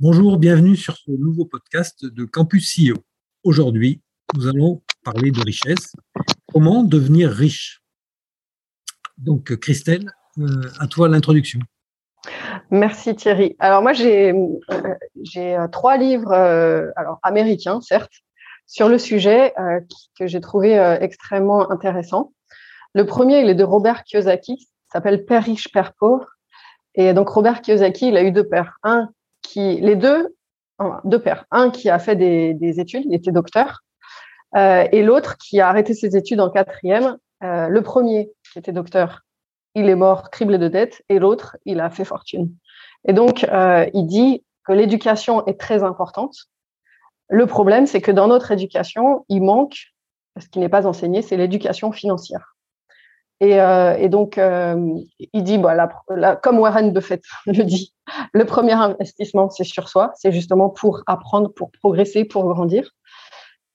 Bonjour, bienvenue sur ce nouveau podcast de Campus CEO. Aujourd'hui, nous allons parler de richesse. Comment devenir riche? Donc, Christelle, euh, à toi l'introduction. Merci Thierry. Alors moi j'ai euh, euh, trois livres alors américains certes sur le sujet que j'ai trouvé extrêmement intéressant. Le premier il est de Robert Kiyosaki, s'appelle Père riche père pauvre. Et donc Robert Kiyosaki il a eu deux pères, un qui, les deux, deux pères, un qui a fait des, études, il était docteur, euh, et l'autre qui a arrêté ses études en quatrième. Euh, le premier, qui était docteur, il est mort criblé de dettes, et l'autre, il a fait fortune. Et donc, euh, il dit que l'éducation est très importante. Le problème, c'est que dans notre éducation, il manque, ce qui n'est pas enseigné, c'est l'éducation financière. Euh, et, donc, euh, il dit, comme Warren Buffett le dit, le premier investissement, c'est sur soi, c'est justement pour apprendre, pour progresser, pour grandir.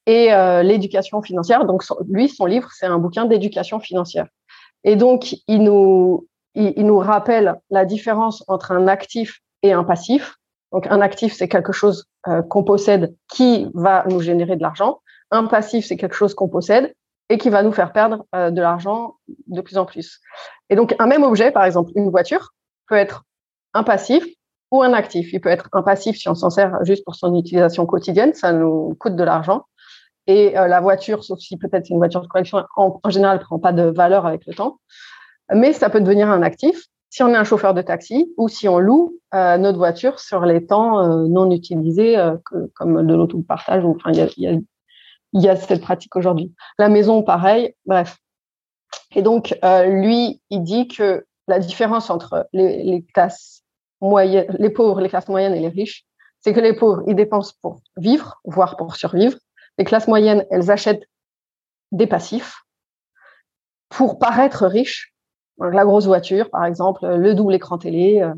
Et euh, l'éducation financière, donc lui, son livre, c'est un bouquin d'éducation financière. Et donc, il, nous rappelle la différence entre un actif et un passif. Donc, un actif, c'est quelque chose qu'on possède qui va nous générer de l'argent. Un passif, c'est quelque chose qu'on possède et qui va nous faire perdre euh, de l'argent de plus en plus. Et donc, un même objet, par exemple, une voiture, peut être un passif ou un actif. Il peut être un passif si on s'en sert juste pour son utilisation quotidienne, ça nous coûte de l'argent. Et euh, la voiture, sauf si peut-être c'est une voiture de collection, en, général, ne prend pas de valeur avec le temps. Mais ça peut devenir un actif si on est un chauffeur de taxi ou si on loue euh, notre voiture sur les temps non utilisés, comme de l'auto-partage. Enfin, il y a, il y a cette pratique aujourd'hui. La maison, pareil, bref. Et donc, euh, lui, il dit que la différence entre les, classes moyennes, les pauvres, les classes moyennes et les riches, c'est que les pauvres, ils dépensent pour vivre, voire pour survivre. Les classes moyennes, elles achètent des passifs pour paraître riches. la grosse voiture, par exemple, le double écran télé. Euh,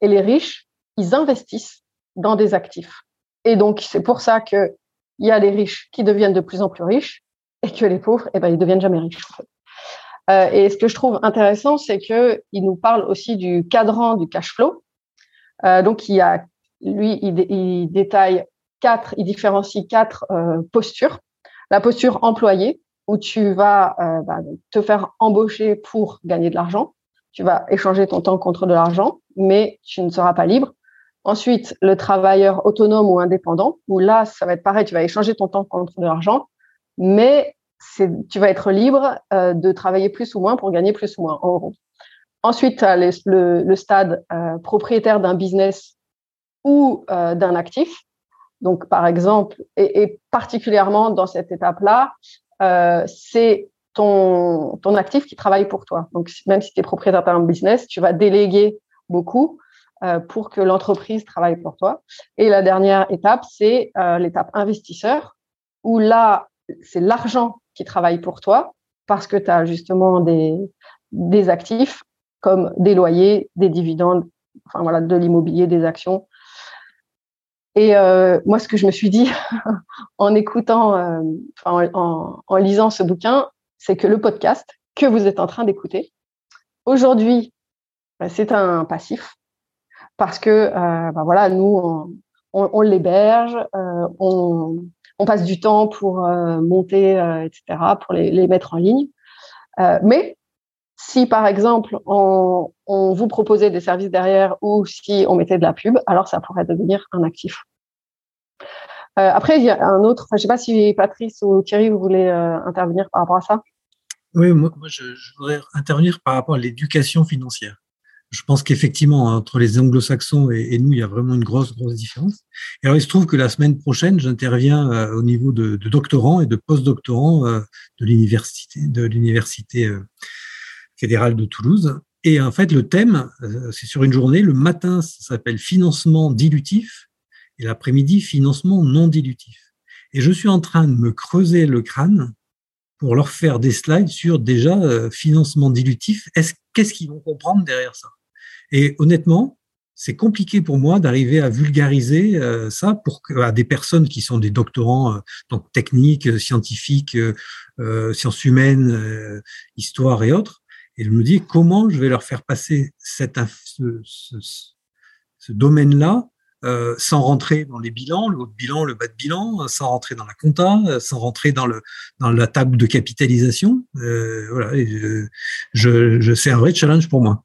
et les riches, ils investissent dans des actifs. Et donc, c'est pour ça que il y a les riches qui deviennent de plus en plus riches et que les pauvres, eh ben, ils deviennent jamais riches. Euh, et ce que je trouve intéressant, c'est que il nous parle aussi du cadran du cash flow. Euh, donc, il y a, lui, il, détaille quatre, il différencie quatre euh, postures. La posture employée, où tu vas bah, te faire embaucher pour gagner de l'argent. Tu vas échanger ton temps contre de l'argent, mais tu ne seras pas libre. Ensuite, le travailleur autonome ou indépendant, où là, ça va être pareil, tu vas échanger ton temps contre de l'argent, mais tu vas être libre euh, de travailler plus ou moins pour gagner plus ou moins, en gros. Ensuite, as le, stade euh, propriétaire d'un business ou euh, d'un actif. Donc, par exemple, et, particulièrement dans cette étape-là, c'est ton, ton actif qui travaille pour toi. Donc, même si tu es propriétaire d'un business, tu vas déléguer beaucoup euh, pour que l'entreprise travaille pour toi. Et la dernière étape, c'est euh, l'étape investisseur, où là, c'est l'argent qui travaille pour toi parce que tu as justement des, des actifs comme des loyers, des dividendes, enfin voilà, de l'immobilier, des actions. Et euh, moi, ce que je me suis dit en écoutant, en, en, lisant ce bouquin, c'est que le podcast que vous êtes en train d'écouter, aujourd'hui, c'est un passif parce que euh, bah voilà, nous, on, l'héberge, euh, on, passe du temps pour euh, monter, etc., pour les, mettre en ligne. mais si par exemple on, vous proposait des services derrière ou si on mettait de la pub, alors ça pourrait devenir un actif. après, il y a un autre, je ne sais pas si Patrice ou Thierry, vous voulez intervenir par rapport à ça? Oui, moi, je, voudrais intervenir par rapport à l'éducation financière je pense qu'effectivement, entre les anglo-saxons et, nous, il y a vraiment une grosse, grosse différence. Et alors, il se trouve que la semaine prochaine, j'interviens euh, au niveau de, doctorants et de post-doctorants euh, de l'université, euh, fédérale de Toulouse. Et en fait, le thème, c'est sur une journée. Le matin, ça s'appelle financement dilutif. et l'après-midi, financement non dilutif. Et je suis en train de me creuser le crâne pour leur faire des slides sur déjà financement dilutif. Qu'est-ce qu'ils vont comprendre derrière ça? Et honnêtement, c'est compliqué pour moi d'arriver à vulgariser euh, ça pour à des personnes qui sont des doctorants, euh, donc techniques, scientifiques, sciences humaines, histoire et autres. Et je me dis comment je vais leur faire passer ce, domaine-là euh, sans rentrer dans les bilans, le haut de bilan, le bas de bilan, sans rentrer dans la compta, sans rentrer dans la table de capitalisation. Euh, voilà, je, je, c'est un vrai challenge pour moi.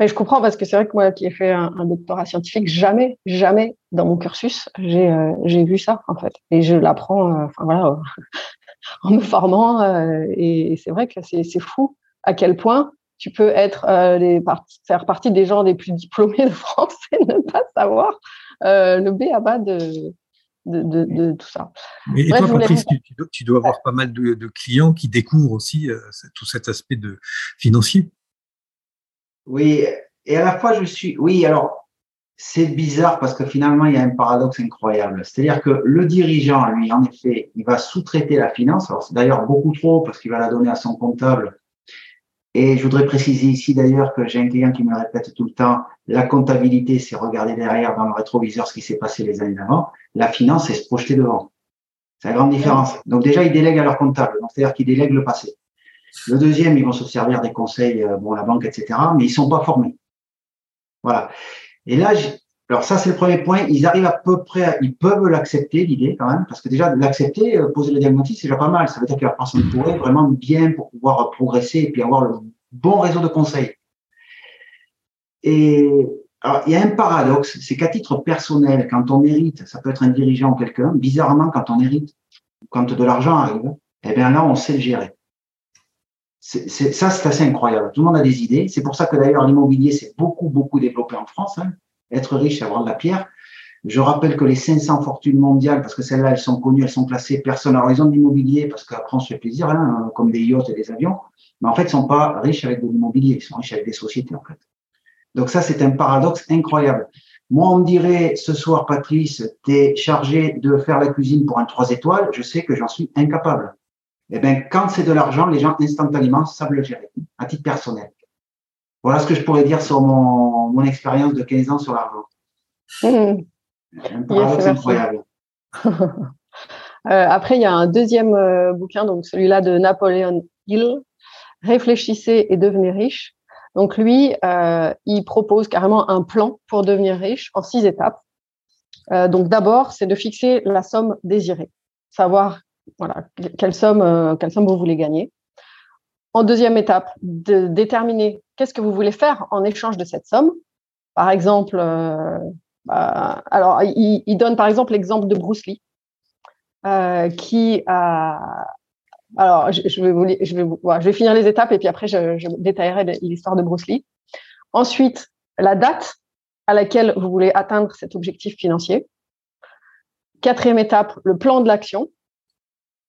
Hmm. je comprends parce que c'est vrai que moi qui ai fait un, doctorat scientifique, jamais, jamais dans mon cursus, j'ai euh, vu ça en fait, et je l'apprends, enfin voilà, en me formant, et c'est vrai que c'est fou à quel point tu peux être euh, faire partie des gens les plus diplômés de France et ne pas savoir euh, le B à bas de, de, de, tout ça. Et, toi, Patrice, tu, dois avoir pas mal de, clients qui découvrent aussi euh, tout cet aspect de financier. Oui, et à la fois, je suis. Oui, alors, c'est bizarre parce que finalement, il y a un paradoxe incroyable. C'est-à-dire que le dirigeant, lui, en effet, il va sous-traiter la finance. Alors, c'est d'ailleurs beaucoup trop parce qu'il va la donner à son comptable et je voudrais préciser ici d'ailleurs que j'ai un client qui me répète tout le temps, la comptabilité, c'est regarder derrière dans le rétroviseur ce qui s'est passé les années d'avant. La finance, c'est se projeter devant. C'est la grande différence. Donc déjà, ils délèguent à leur comptable, c'est-à-dire qu'ils délèguent le passé. Le deuxième, ils vont se servir des conseils, euh, bon, la banque, etc., mais ils sont pas formés. Voilà. Et là, alors ça, c'est le premier point. Ils arrivent à peu près, ils peuvent l'accepter, l'idée quand même, parce que déjà, l'accepter, euh, poser le diagnostic, c'est déjà pas mal. Ça veut dire que la personne pourrait vraiment bien pour pouvoir progresser et puis avoir le bon réseau de conseils. Et alors, il y a un paradoxe, c'est qu'à titre personnel, quand on hérite, ça peut être un dirigeant ou quelqu'un, bizarrement, quand on hérite, quand de l'argent arrive, eh bien là, on sait le gérer. C'est, ça, c'est assez incroyable. Tout le monde a des idées. C'est pour ça que d'ailleurs, l'immobilier s'est beaucoup, beaucoup développé en France. Hein être riche, avoir de la pierre. Je rappelle que les 500 fortunes mondiales, parce que celles-là, elles sont connues, elles sont classées personne à raison de l'immobilier, parce qu'après, on se fait plaisir, hein, comme des yachts et des avions. Mais en fait, ils sont pas riches avec de l'immobilier, ils sont riches avec des sociétés, en fait. Donc ça, c'est un paradoxe incroyable. Moi, on me dirait, ce soir, Patrice, tu es chargé de faire la cuisine pour un 3 étoiles, je sais que j'en suis incapable. Eh bien, quand c'est de l'argent, les gens instantanément savent le gérer, à titre personnel. Voilà ce que je pourrais dire sur mon, mon expérience de 15 ans sur l'argent. Mmh. Un paradoxe incroyable. Euh, après, il y a un deuxième euh, bouquin, donc celui-là de Napoléon Hill, Réfléchissez et devenez riche. Donc lui, euh, il propose carrément un plan pour devenir riche en six étapes. donc d'abord, c'est de fixer la somme désirée, savoir voilà quelle somme, quelle somme vous voulez gagner. En deuxième étape, déterminer qu'est-ce que vous voulez faire en échange de cette somme. Par exemple, euh, bah, il, donne par exemple l'exemple de Bruce Lee, euh, qui a. Alors, je vais finir les étapes et puis après, je, je détaillerai l'histoire de Bruce Lee. Ensuite, la date à laquelle vous voulez atteindre cet objectif financier. Quatrième étape, le plan de l'action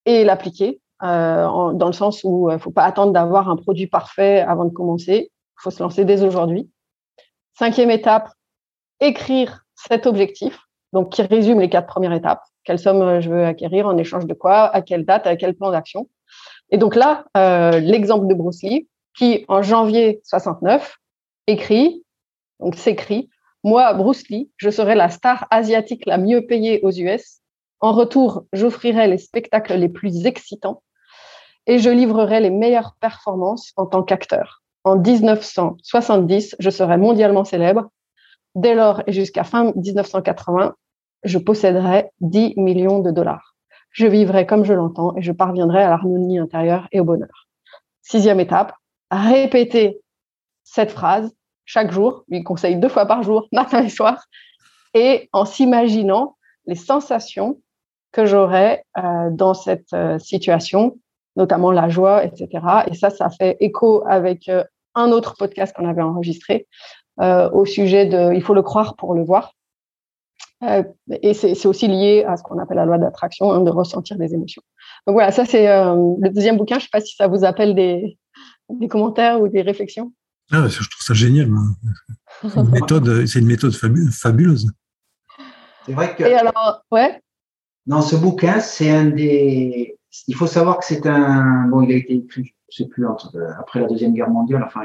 et l'appliquer. Euh, dans le sens où il euh, ne faut pas attendre d'avoir un produit parfait avant de commencer. Il faut se lancer dès aujourd'hui. Cinquième étape, écrire cet objectif, donc qui résume les quatre premières étapes. Quelle somme euh, je veux acquérir en échange de quoi, à quelle date, à quel plan d'action. Et donc là, l'exemple de Bruce Lee, qui en janvier 69 écrit, donc s'écrit, moi, Bruce Lee, je serai la star asiatique la mieux payée aux US. En retour, j'offrirai les spectacles les plus excitants et je livrerai les meilleures performances en tant qu'acteur. En 1970, je serai mondialement célèbre. Dès lors et jusqu'à fin 1980, je posséderai 10 millions de dollars. Je vivrai comme je l'entends et je parviendrai à l'harmonie intérieure et au bonheur. Sixième étape, répéter cette phrase chaque jour, lui conseille deux fois par jour, matin et soir, et en s'imaginant les sensations que j'aurai euh, dans cette euh, situation notamment la joie, etc. Et ça, ça fait écho avec euh, un autre podcast qu'on avait enregistré euh, au sujet de il faut le croire pour le voir. Euh, et c'est aussi lié à ce qu'on appelle la loi d'attraction, hein, de ressentir des émotions. Donc voilà, ça c'est le deuxième bouquin. Je ne sais pas si ça vous appelle des, des commentaires ou des réflexions. Ah, je trouve ça génial. C'est une méthode, c'est une méthode fabuleuse. C'est vrai que. Et alors, ouais. Dans ce bouquin, c'est un des. Il faut savoir que c'est un. Bon, il a été écrit, je sais plus, entre, après la Deuxième Guerre mondiale. Enfin,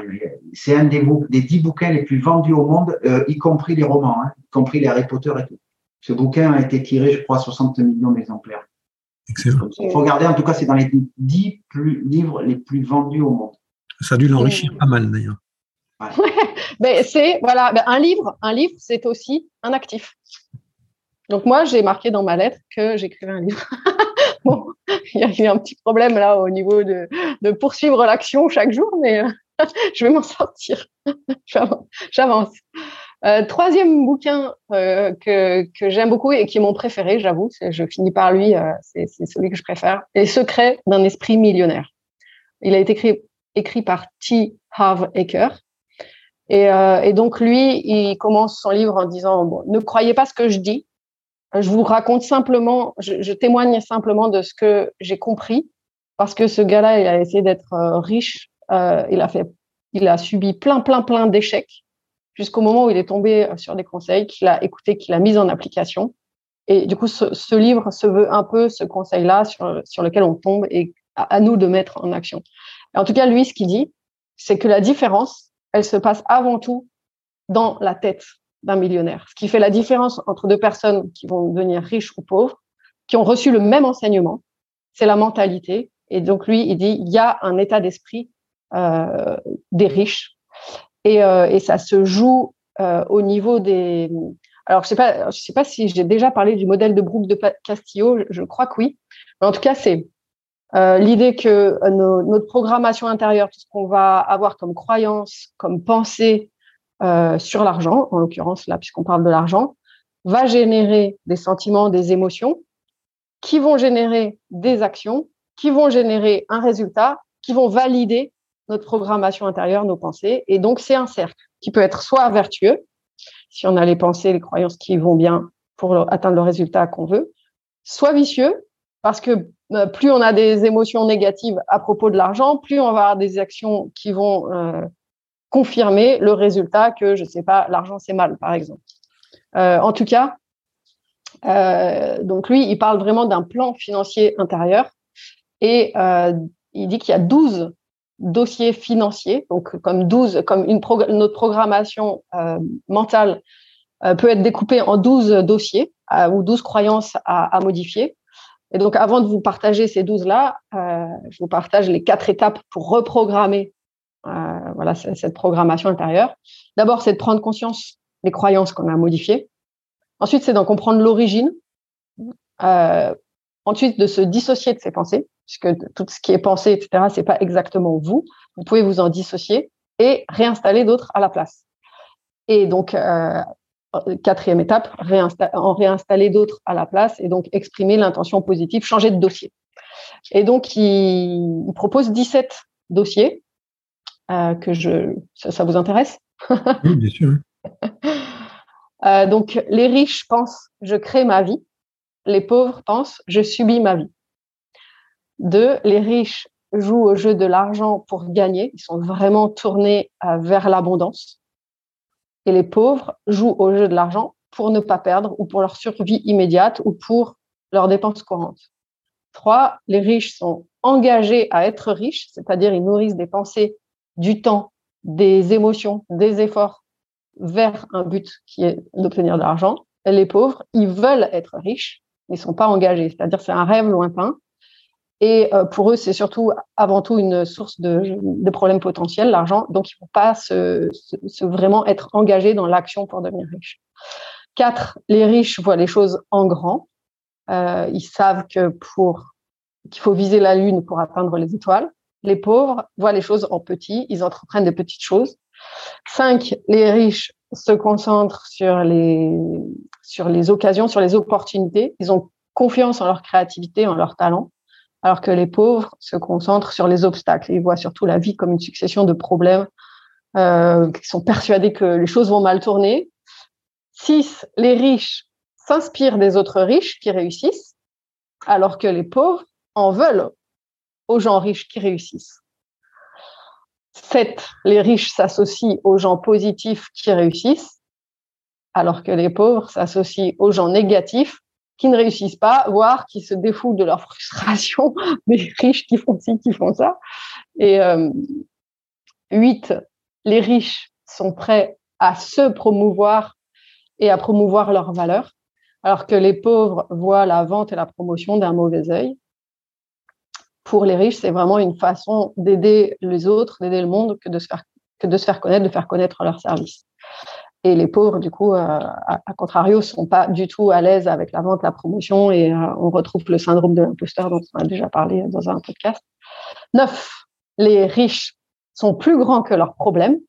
c'est un des, des dix bouquins les plus vendus au monde, euh, y compris les romans, hein, y compris les Harry Potter et tout. Ce bouquin a été tiré, je crois, 60 millions d'exemplaires. Excellent. Il faut regarder, en tout cas, c'est dans les dix plus, livres les plus vendus au monde. Ça a dû l'enrichir pas mal, d'ailleurs. Ouais. Ben, c'est voilà, ben, un livre, un livre, c'est aussi un actif. Donc moi, j'ai marqué dans ma lettre que j'écrivais un livre. bon, il y a eu un petit problème là au niveau de, poursuivre l'action chaque jour, mais euh, je vais m'en sortir. J'avance. Euh, troisième bouquin euh, que, que j'aime beaucoup et qui est mon préféré, j'avoue, je finis par lui, c'est celui que je préfère, Les secrets d'un esprit millionnaire. Il a été écrit, écrit par T. Harv Eker. Et, donc lui, il commence son livre en disant ne croyez pas ce que je dis, je vous raconte simplement, je, je témoigne simplement de ce que j'ai compris, parce que ce gars-là, il a essayé d'être riche, il a fait, il a subi plein, plein, plein d'échecs jusqu'au moment où il est tombé euh, sur des conseils, qu'il a écouté, qu'il a mis en application. Et du coup, ce, livre se veut un peu ce conseil-là sur, sur lequel on tombe et à, nous de mettre en action. en tout cas, lui, ce qu'il dit, c'est que la différence, elle se passe avant tout dans la tête d'un millionnaire. Ce qui fait la différence entre deux personnes qui vont devenir riches ou pauvres, qui ont reçu le même enseignement, c'est la mentalité. Et donc lui, il dit, il y a un état d'esprit euh, des riches et, euh, et ça se joue euh, au niveau des. Alors, je je sais pas si j'ai déjà parlé du modèle de Brooke de Castillo. Je crois que oui. Mais en tout cas, c'est l'idée que notre programmation intérieure, tout ce qu'on va avoir comme croyance, comme pensée euh, sur l'argent, en l'occurrence là, puisqu'on parle de l'argent, va générer des sentiments, des émotions, qui vont générer des actions, qui vont générer un résultat, qui vont valider notre programmation intérieure, nos pensées. Et donc, c'est un cercle qui peut être soit vertueux, si on a les pensées, les croyances qui vont bien pour atteindre le résultat qu'on veut, soit vicieux, parce que euh, plus on a des émotions négatives à propos de l'argent, plus on va avoir des actions qui vont euh, confirmer le résultat que, je sais pas, l'argent c'est mal, par exemple. Euh, en tout cas, donc lui, il parle vraiment d'un plan financier intérieur et il dit qu'il y a 12 dossiers financiers, donc comme 12, comme une notre programmation euh, mentale euh, peut être découpée en 12 dossiers euh, ou 12 croyances à, modifier. Et donc, avant de vous partager ces 12-là, je vous partage les quatre étapes pour reprogrammer voilà, cette programmation intérieure. D'abord, c'est de prendre conscience des croyances qu'on a modifiées. Ensuite, c'est d'en comprendre l'origine. ensuite, de se dissocier de ses pensées puisque tout ce qui est pensé, etc., c'est pas exactement vous. Vous pouvez vous en dissocier et réinstaller d'autres à la place. Et donc, euh, quatrième étape, en réinstaller d'autres à la place et donc exprimer l'intention positive, changer de dossier. Et donc, il, propose 17 dossiers euh, que je, ça, vous intéresse? Oui, bien sûr. euh, donc, les riches pensent je crée ma vie, les pauvres pensent je subis ma vie. Deux, les riches jouent au jeu de l'argent pour gagner. Ils sont vraiment tournés euh, vers l'abondance. Et les pauvres jouent au jeu de l'argent pour ne pas perdre ou pour leur survie immédiate ou pour leurs dépenses courantes. Trois, les riches sont engagés à être riches, c'est-à-dire ils nourrissent des pensées, du temps, des émotions, des efforts vers un but qui est d'obtenir de l'argent. Les pauvres, ils veulent être riches, ils sont pas engagés, c'est-à-dire c'est un rêve lointain et euh, pour eux, c'est surtout avant tout une source de, problèmes potentiels, l'argent. Donc, ils ne vont pas se, se, vraiment être engagés dans l'action pour devenir riches. Quatre, les riches voient les choses en grand. Euh, ils savent que pour qu'il faut viser la lune pour atteindre les étoiles. Les pauvres voient les choses en petit. Ils entreprennent des petites choses. Cinq, les riches se concentrent sur les sur les occasions, sur les opportunités. Ils ont confiance en leur créativité, en leur talent alors que les pauvres se concentrent sur les obstacles. Ils voient surtout la vie comme une succession de problèmes, euh, qui sont persuadés que les choses vont mal tourner. Six, les riches s'inspirent des autres riches qui réussissent, alors que les pauvres en veulent aux gens riches qui réussissent. Sept, les riches s'associent aux gens positifs qui réussissent, alors que les pauvres s'associent aux gens négatifs qui ne réussissent pas, voire qui se défoulent de leur frustration, des riches qui font ci, qui font ça. Et euh, huit, les riches sont prêts à se promouvoir et à promouvoir leurs valeurs, alors que les pauvres voient la vente et la promotion d'un mauvais œil. Pour les riches, c'est vraiment une façon d'aider les autres, d'aider le monde, que de se faire que de se faire connaître, de faire connaître leurs services. Et les pauvres, du coup, euh, à, contrario, sont pas du tout à l'aise avec la vente, la promotion, et euh, on retrouve le syndrome de l'imposteur dont on a déjà parlé dans un podcast. Neuf, les riches sont plus grands que leurs problèmes,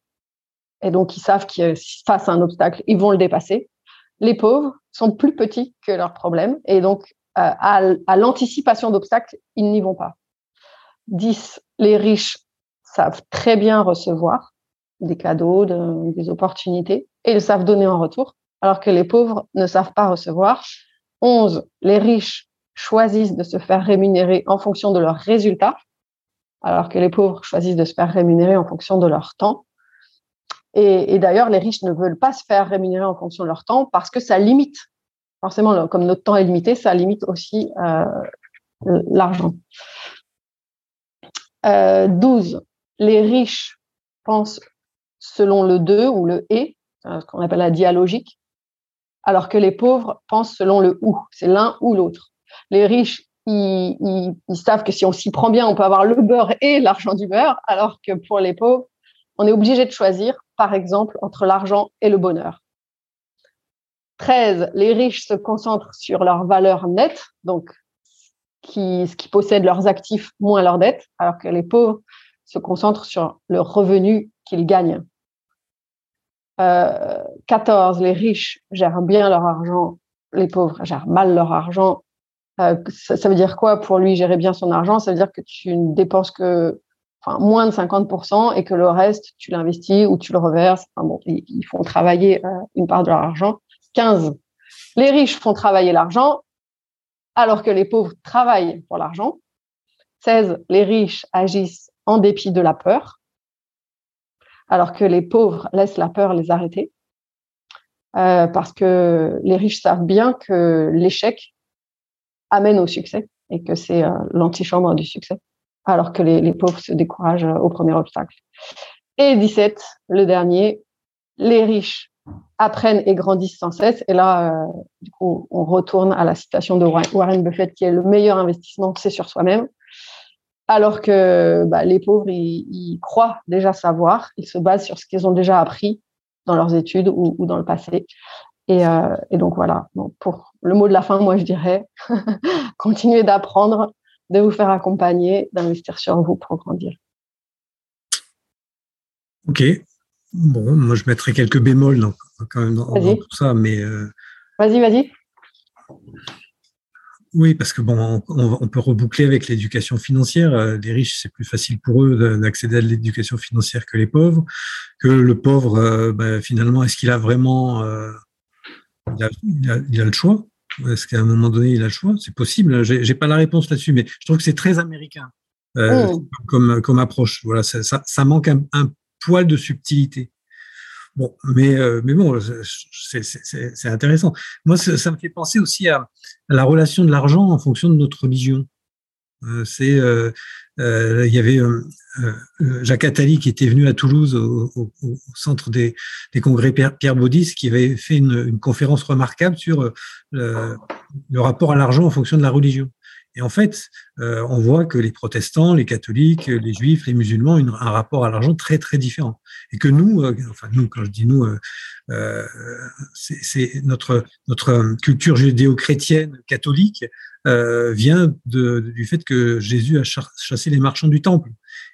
et donc ils savent qu'ils face à un obstacle, ils vont le dépasser. Les pauvres sont plus petits que leurs problèmes, et donc euh, à, à l'anticipation d'obstacles, ils n'y vont pas. 10. Les riches savent très bien recevoir des cadeaux, des opportunités, et ils savent donner en retour, alors que les pauvres ne savent pas recevoir. 11. Les riches choisissent de se faire rémunérer en fonction de leurs résultats, alors que les pauvres choisissent de se faire rémunérer en fonction de leur temps. Et, d'ailleurs, les riches ne veulent pas se faire rémunérer en fonction de leur temps parce que ça limite. Forcément, comme notre temps est limité, ça limite aussi euh, l'argent. Euh, 12. Les riches pensent selon le de ou le et, ce qu'on appelle la dialogique, alors que les pauvres pensent selon le ou, c'est l'un ou l'autre. Les riches, ils, savent que si on s'y prend bien, on peut avoir le beurre et l'argent du beurre, alors que pour les pauvres, on est obligé de choisir, par exemple, entre l'argent et le bonheur. 13. Les riches se concentrent sur leurs valeurs nettes, donc qui, qui possèdent leurs actifs moins leurs dettes, alors que les pauvres se concentrent sur le revenu qu'ils gagnent. 14, euh, les riches gèrent bien leur argent, les pauvres gèrent mal leur argent. Euh, ça, veut dire quoi pour lui gérer bien son argent? Ça veut dire que tu ne dépenses que enfin, moins de 50% et que le reste, tu l'investis ou tu le reverses. bon, ils, font travailler euh, une part de leur argent. 15, les riches font travailler l'argent alors que les pauvres travaillent pour l'argent. 16, les riches agissent en dépit de la peur alors que les pauvres laissent la peur les arrêter. Euh, parce que les riches savent bien que l'échec amène au succès et que c'est euh, l'antichambre du succès, alors que les, pauvres se découragent euh, au premier obstacle. Et 17, le dernier, les riches apprennent et grandissent sans cesse. Et là, du coup, on retourne à la citation de Warren Buffett qui est le meilleur investissement, c'est sur soi-même alors que bah, les pauvres, ils, croient déjà savoir, ils se basent sur ce qu'ils ont déjà appris dans leurs études ou, dans le passé. Euh, et, donc voilà, pour le mot de la fin, moi je dirais, continuez d'apprendre, de vous faire accompagner, d'investir sur vous pour grandir. Ok. Bon, moi je mettrai quelques bémols dans, quand même dans, tout ça, mais. Euh, vas-y, vas-y. Oui, parce que bon, on, peut reboucler avec l'éducation financière. Euh, les riches, c'est plus facile pour eux d'accéder à l'éducation financière que les pauvres. Que le pauvre, euh, bah, finalement, est-ce qu'il a vraiment, euh, il, a, le choix? Est-ce qu'à un moment donné, il a le choix? C'est possible. J'ai pas la réponse là-dessus, mais je trouve que c'est très américain mmh. comme, comme approche. Voilà, ça, ça, manque un, un poil de subtilité. Bon, mais, euh, mais bon, c'est intéressant. Moi, ça, me fait penser aussi à, la relation de l'argent en fonction de notre religion. Euh, c'est, euh, il y avait Jacques Attali qui était venu à Toulouse au, centre des, des, congrès Pierre, Pierre Baudis, qui avait fait une, une conférence remarquable sur le, le rapport à l'argent en fonction de la religion. Et en fait, euh, on voit que les protestants, les catholiques, les juifs, les musulmans ont un rapport à l'argent très très différent. Et que nous, euh, enfin nous, quand je dis nous, euh, c'est notre notre culture judéo-chrétienne catholique vient de, du fait que Jésus a chassé les marchands du temple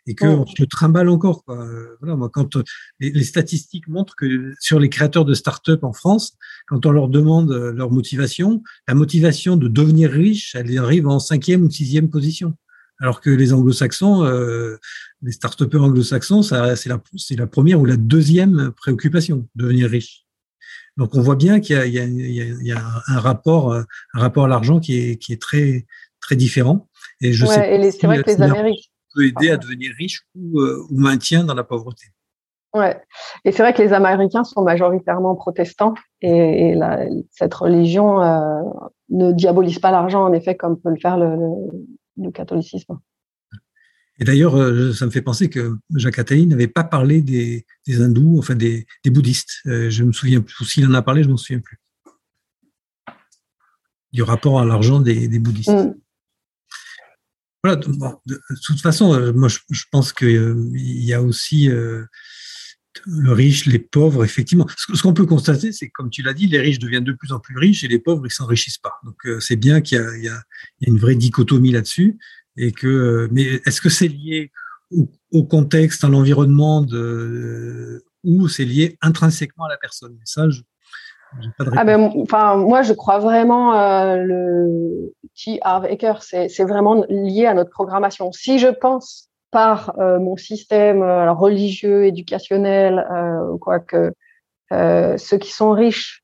et qu'on se le trimballe encore. Quoi. Voilà, moi, quand euh, les, statistiques montrent que sur les créateurs de start-up en France, quand on leur demande euh, leur motivation, la motivation de devenir riche, elle arrive en cinquième ou sixième position. Alors que les anglo-saxons, euh, les start-upers anglo-saxons, c'est la, la première ou la deuxième préoccupation, devenir riche. Donc on voit bien qu'il y, y, a un rapport, un rapport à l'argent qui est, qui est très, très différent. Et je sais. c'est vrai que les Américains aider à devenir riche ou, euh, ou maintien dans la pauvreté. Ouais. Et c'est vrai que les Américains sont majoritairement protestants et, cette religion euh, ne diabolise pas l'argent, en effet, comme peut le faire le, catholicisme. Et d'ailleurs, euh, ça me fait penser que Jacques Attali n'avait pas parlé des, hindous, enfin des, bouddhistes. Euh, je me souviens plus. S'il en a parlé, je ne m'en souviens plus. Du rapport à l'argent des, bouddhistes. Mm. De, toute façon, moi je, pense qu'il y a aussi le riche, les pauvres, effectivement. Ce, qu'on peut constater, c'est comme tu l'as dit, les riches deviennent de plus en plus riches et les pauvres, ils s'enrichissent pas. Donc, euh, c'est bien qu'il y, a une vraie dichotomie là-dessus. Et que, euh, mais est-ce que c'est lié au, contexte, à l'environnement ou c'est lié intrinsèquement à la personne? Ah ben, enfin, moi, je crois vraiment euh, le T. Harv Eker, c'est vraiment lié à notre programmation. Si je pense par euh, mon système euh, religieux, éducationnel, euh, quoi que ceux qui sont riches,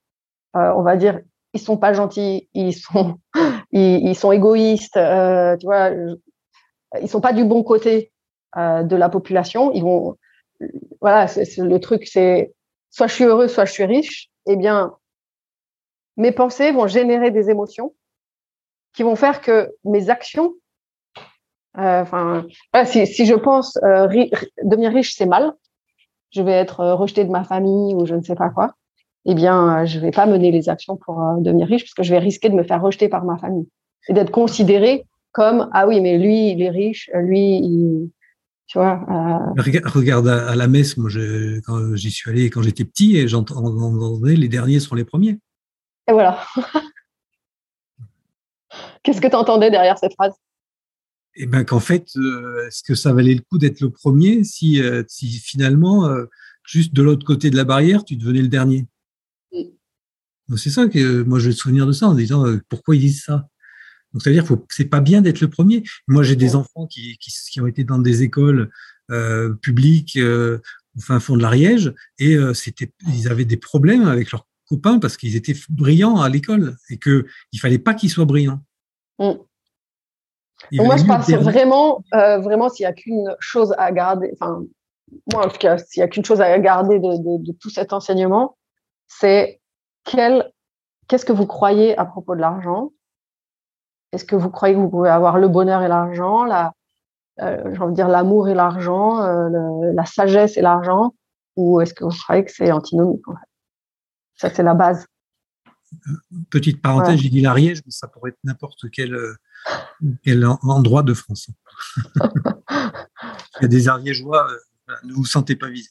on va dire, ils sont pas gentils, ils sont, ils, sont égoïstes, tu vois, ils sont pas du bon côté de la population. Ils vont, voilà, le truc, c'est soit je suis heureux, soit je suis riche. Eh bien, mes pensées vont générer des émotions qui vont faire que mes actions euh, enfin, si, si, je pense euh, devenir riche, c'est mal, je vais être euh, rejeté de ma famille ou je ne sais pas quoi, eh bien, je vais pas mener les actions pour devenir riche parce que je vais risquer de me faire rejeter par ma famille et d'être considéré comme ah oui, mais lui, il est riche, lui, il, tu vois. Regarde à, la messe, moi, je, quand j'y suis allé quand j'étais petit et j'entendais les derniers sont les premiers. Et voilà. Qu'est-ce que tu entendais derrière cette phrase? Eh ben qu'en fait, euh, est-ce que ça valait le coup d'être le premier si, euh, si finalement, euh, juste de l'autre côté de la barrière, tu devenais le dernier? C'est ça que moi je vais me souvenir de ça en disant pourquoi ils disent ça? Donc ça veut dire que c'est pas bien d'être le premier. Moi j'ai des enfants qui, qui, qui, ont été dans des écoles publiques au fin fond de l'Ariège et c'était ils avaient des problèmes avec leurs copains parce qu'ils étaient brillants à l'école et que il fallait pas qu'ils soient brillants. Mm moi, je pense vraiment, euh, vraiment, s'il n'y a qu'une chose à garder, enfin, moi, en tout cas, s'il n'y a qu'une chose à garder de, tout cet enseignement, c'est quel, qu'est-ce que vous croyez à propos de l'argent? Est-ce que vous croyez que vous pouvez avoir le bonheur et l'argent, la, euh, j'ai envie de dire l'amour et l'argent, euh, la sagesse et l'argent, ou est-ce que vous croyez que c'est antinomique en fait? Ça, c'est la base. Petite parenthèse, j'ai dit l'Ariège, mais ça pourrait être n'importe quel quel endroit de France. Il y a des Ariégeois, euh, ne vous sentez pas visé.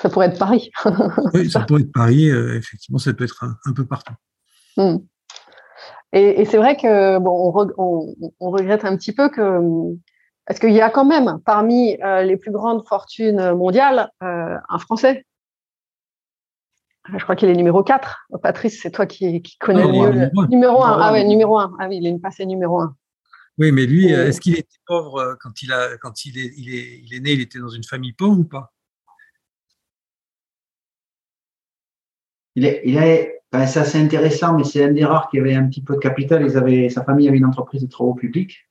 ça pourrait être Paris. oui, ça pourrait être Paris. Euh, effectivement, ça peut être un, peu partout. Hmm. Et, c'est vrai que bon, on, regrette un petit peu que parce qu'il y a quand même parmi euh, les plus grandes fortunes mondiales un Français je crois qu'il est numéro 4. Patrice, c'est toi qui, qui connais le mieux. Numéro 1. Ah ouais, numéro 1. Ah oui, il est passé numéro 1. Oui, mais lui, est-ce qu'il était pauvre euh, quand il, a, quand il, est, il, est, il est né Il était dans une famille pauvre ou pas? Il est, il est, ben, c'est assez intéressant, mais c'est un des rares qui avait un petit peu de capital. Ils avaient, sa famille avait une entreprise de travaux publics.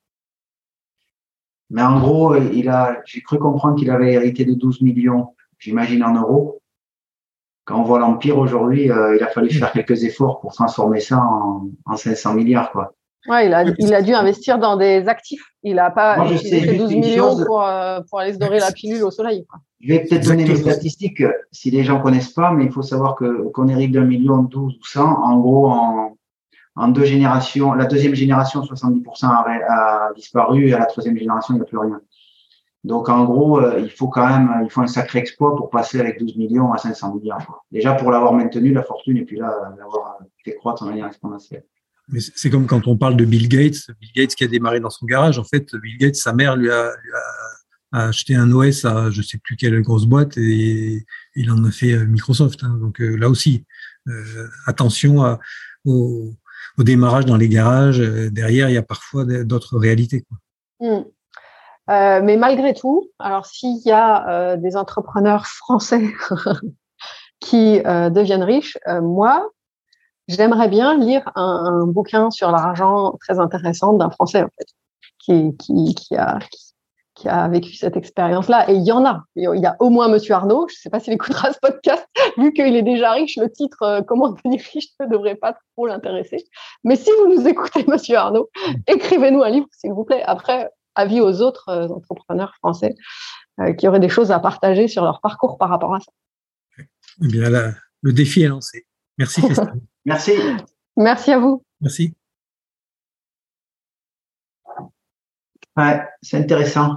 Mais en gros, il a, j'ai cru comprendre qu'il avait hérité de 12 millions, j'imagine en euros quand on voit l'Empire aujourd'hui, euh, il a fallu faire quelques efforts pour transformer ça en, en 500 milliards. Quoi. Ouais, il a, il a dû investir dans des actifs. Il n'a pas fait 12 millions pour, euh, pour aller se dorer la pilule au soleil. Quoi. Je vais peut-être donner les statistiques euh, si les gens connaissent pas, mais il faut savoir que qu'on hérite d'un million, 12 ou 100, en gros, en, en deux générations, la deuxième génération, 70% a, a, disparu et à la troisième génération, il n'y a plus rien. Donc en gros, euh, il faut quand même, il faut un sacré exploit pour passer avec 12 millions à 500 milliards. Déjà pour l'avoir maintenu, la fortune, et puis là, l'avoir fait croître en manière exponentielle. Mais c'est comme quand on parle de Bill Gates, Bill Gates qui a démarré dans son garage. En fait, Bill Gates, sa mère lui a, acheté un OS à je sais plus quelle grosse boîte et il en a fait euh, Microsoft. Hein. Donc euh, là aussi, attention au, démarrage dans les garages. derrière, il y a parfois d'autres réalités. Euh, mais malgré tout, alors s'il y a euh, des entrepreneurs français qui euh, deviennent riches, moi, j'aimerais bien lire un, bouquin sur l'argent très intéressant d'un Français en fait, qui, qui, qui, a, qui a vécu cette expérience-là. Et il y en a. Il y a au moins Monsieur Arnaud. Je ne sais pas s'il écoutera ce podcast, vu qu'il est déjà riche. Le titre euh, Comment devenir riche ne devrait pas trop l'intéresser. Mais si vous nous écoutez, Monsieur Arnaud, écrivez-nous un livre, s'il vous plaît. Après, avis aux autres euh, entrepreneurs français euh, qui auraient des choses à partager sur leur parcours par rapport à ça. Eh bien, le défi est lancé. Merci, Christine. Merci. Merci à vous. Merci. Ouais, c'est intéressant.